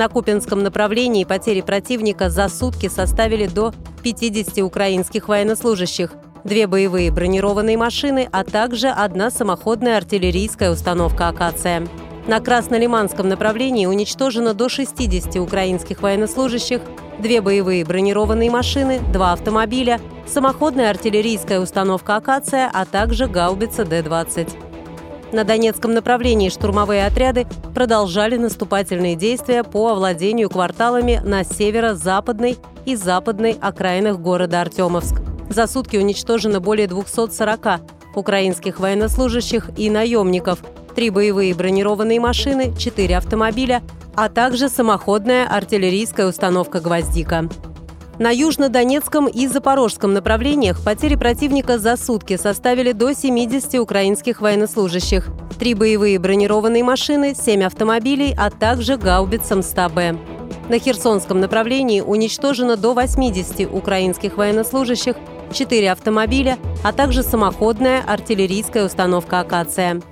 На Купинском направлении потери противника за сутки составили до 50 украинских военнослужащих, две боевые бронированные машины, а также одна самоходная артиллерийская установка «Акация». На Краснолиманском направлении уничтожено до 60 украинских военнослужащих, две боевые бронированные машины, два автомобиля, самоходная артиллерийская установка «Акация», а также гаубица Д-20. На Донецком направлении штурмовые отряды продолжали наступательные действия по овладению кварталами на северо-западной и западной окраинах города Артемовск. За сутки уничтожено более 240 украинских военнослужащих и наемников, три боевые бронированные машины, четыре автомобиля, а также самоходная артиллерийская установка «Гвоздика». На южно-донецком и запорожском направлениях потери противника за сутки составили до 70 украинских военнослужащих, три боевые бронированные машины, семь автомобилей, а также гаубица МСТА-Б. На Херсонском направлении уничтожено до 80 украинских военнослужащих, четыре автомобиля, а также самоходная артиллерийская установка «Акация».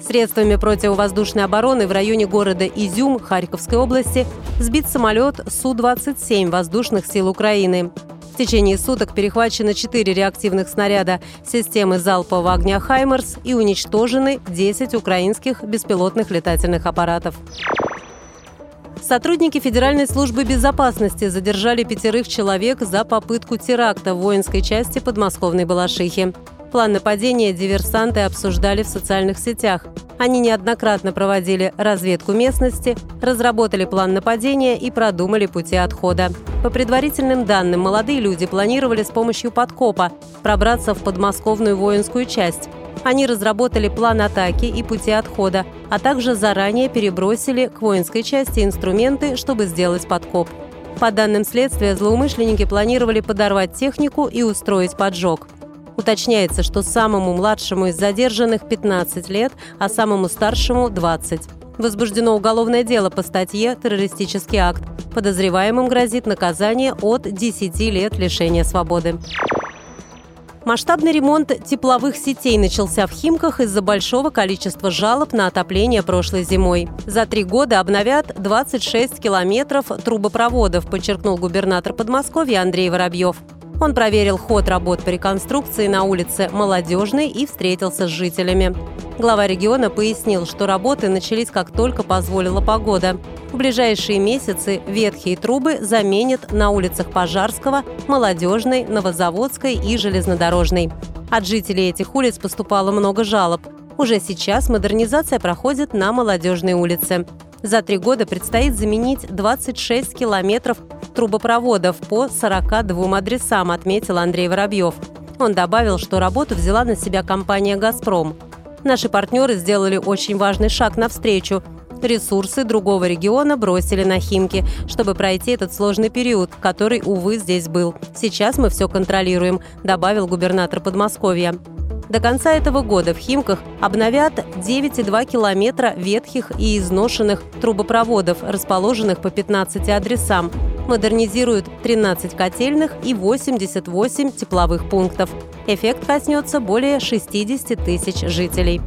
Средствами противовоздушной обороны в районе города Изюм Харьковской области сбит самолет Су-27 воздушных сил Украины. В течение суток перехвачено 4 реактивных снаряда системы залпового огня «Хаймерс» и уничтожены 10 украинских беспилотных летательных аппаратов. Сотрудники Федеральной службы безопасности задержали пятерых человек за попытку теракта в воинской части подмосковной Балашихи. План нападения диверсанты обсуждали в социальных сетях. Они неоднократно проводили разведку местности, разработали план нападения и продумали пути отхода. По предварительным данным, молодые люди планировали с помощью подкопа пробраться в подмосковную воинскую часть. Они разработали план атаки и пути отхода, а также заранее перебросили к воинской части инструменты, чтобы сделать подкоп. По данным следствия, злоумышленники планировали подорвать технику и устроить поджог. Уточняется, что самому младшему из задержанных 15 лет, а самому старшему – 20. Возбуждено уголовное дело по статье «Террористический акт». Подозреваемым грозит наказание от 10 лет лишения свободы. Масштабный ремонт тепловых сетей начался в Химках из-за большого количества жалоб на отопление прошлой зимой. За три года обновят 26 километров трубопроводов, подчеркнул губернатор Подмосковья Андрей Воробьев. Он проверил ход работ по реконструкции на улице Молодежной и встретился с жителями. Глава региона пояснил, что работы начались как только позволила погода. В ближайшие месяцы ветхие трубы заменят на улицах Пожарского, Молодежной, Новозаводской и Железнодорожной. От жителей этих улиц поступало много жалоб. Уже сейчас модернизация проходит на Молодежной улице. За три года предстоит заменить 26 километров трубопроводов по 42 адресам, отметил Андрей Воробьев. Он добавил, что работу взяла на себя компания «Газпром». Наши партнеры сделали очень важный шаг навстречу. Ресурсы другого региона бросили на Химки, чтобы пройти этот сложный период, который, увы, здесь был. Сейчас мы все контролируем, добавил губернатор Подмосковья. До конца этого года в Химках обновят 9,2 километра ветхих и изношенных трубопроводов, расположенных по 15 адресам модернизируют 13 котельных и 88 тепловых пунктов. Эффект коснется более 60 тысяч жителей.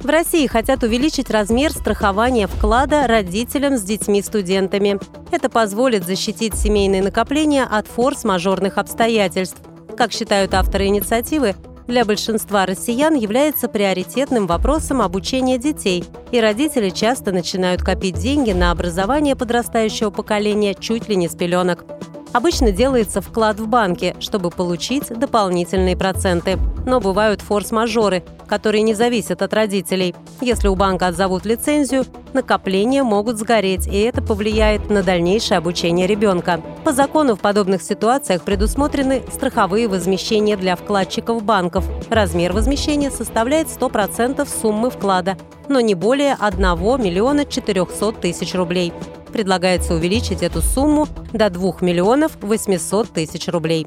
В России хотят увеличить размер страхования вклада родителям с детьми-студентами. Это позволит защитить семейные накопления от форс-мажорных обстоятельств. Как считают авторы инициативы, для большинства россиян является приоритетным вопросом обучения детей, и родители часто начинают копить деньги на образование подрастающего поколения чуть ли не с пеленок. Обычно делается вклад в банке, чтобы получить дополнительные проценты. Но бывают форс-мажоры, которые не зависят от родителей. Если у банка отзовут лицензию, накопления могут сгореть, и это повлияет на дальнейшее обучение ребенка. По закону в подобных ситуациях предусмотрены страховые возмещения для вкладчиков банков. Размер возмещения составляет 100% суммы вклада, но не более 1 миллиона 400 тысяч рублей. Предлагается увеличить эту сумму до 2 миллионов 800 тысяч рублей.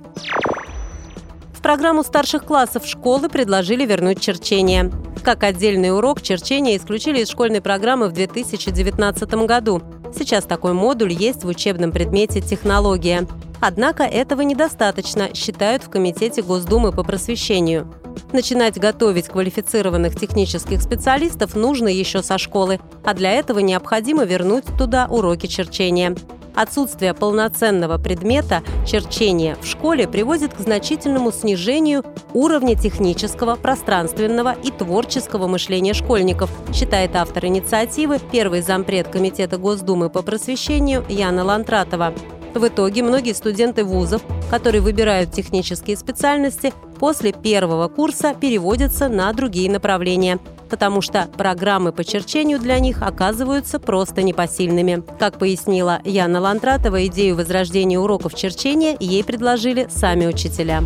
Программу старших классов школы предложили вернуть черчение. Как отдельный урок черчение исключили из школьной программы в 2019 году. Сейчас такой модуль есть в учебном предмете «Технология». Однако этого недостаточно, считают в Комитете Госдумы по просвещению. Начинать готовить квалифицированных технических специалистов нужно еще со школы, а для этого необходимо вернуть туда уроки черчения. Отсутствие полноценного предмета черчения в школе приводит к значительному снижению уровня технического, пространственного и творческого мышления школьников, считает автор инициативы, первый зампред Комитета Госдумы по просвещению Яна Лантратова. В итоге многие студенты вузов, которые выбирают технические специальности, после первого курса переводятся на другие направления, потому что программы по черчению для них оказываются просто непосильными. Как пояснила Яна Лантратова, идею возрождения уроков черчения ей предложили сами учителя.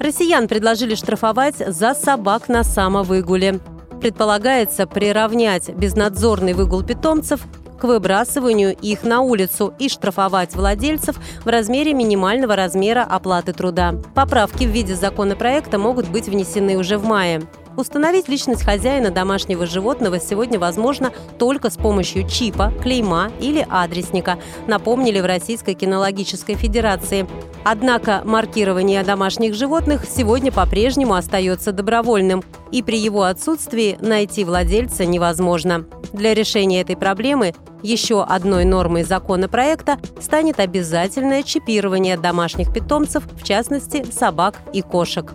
Россиян предложили штрафовать за собак на самовыгуле. Предполагается приравнять безнадзорный выгул питомцев к выбрасыванию их на улицу и штрафовать владельцев в размере минимального размера оплаты труда. Поправки в виде законопроекта могут быть внесены уже в мае. Установить личность хозяина домашнего животного сегодня возможно только с помощью чипа, клейма или адресника, напомнили в Российской кинологической федерации. Однако маркирование домашних животных сегодня по-прежнему остается добровольным, и при его отсутствии найти владельца невозможно. Для решения этой проблемы еще одной нормой законопроекта станет обязательное чипирование домашних питомцев, в частности собак и кошек.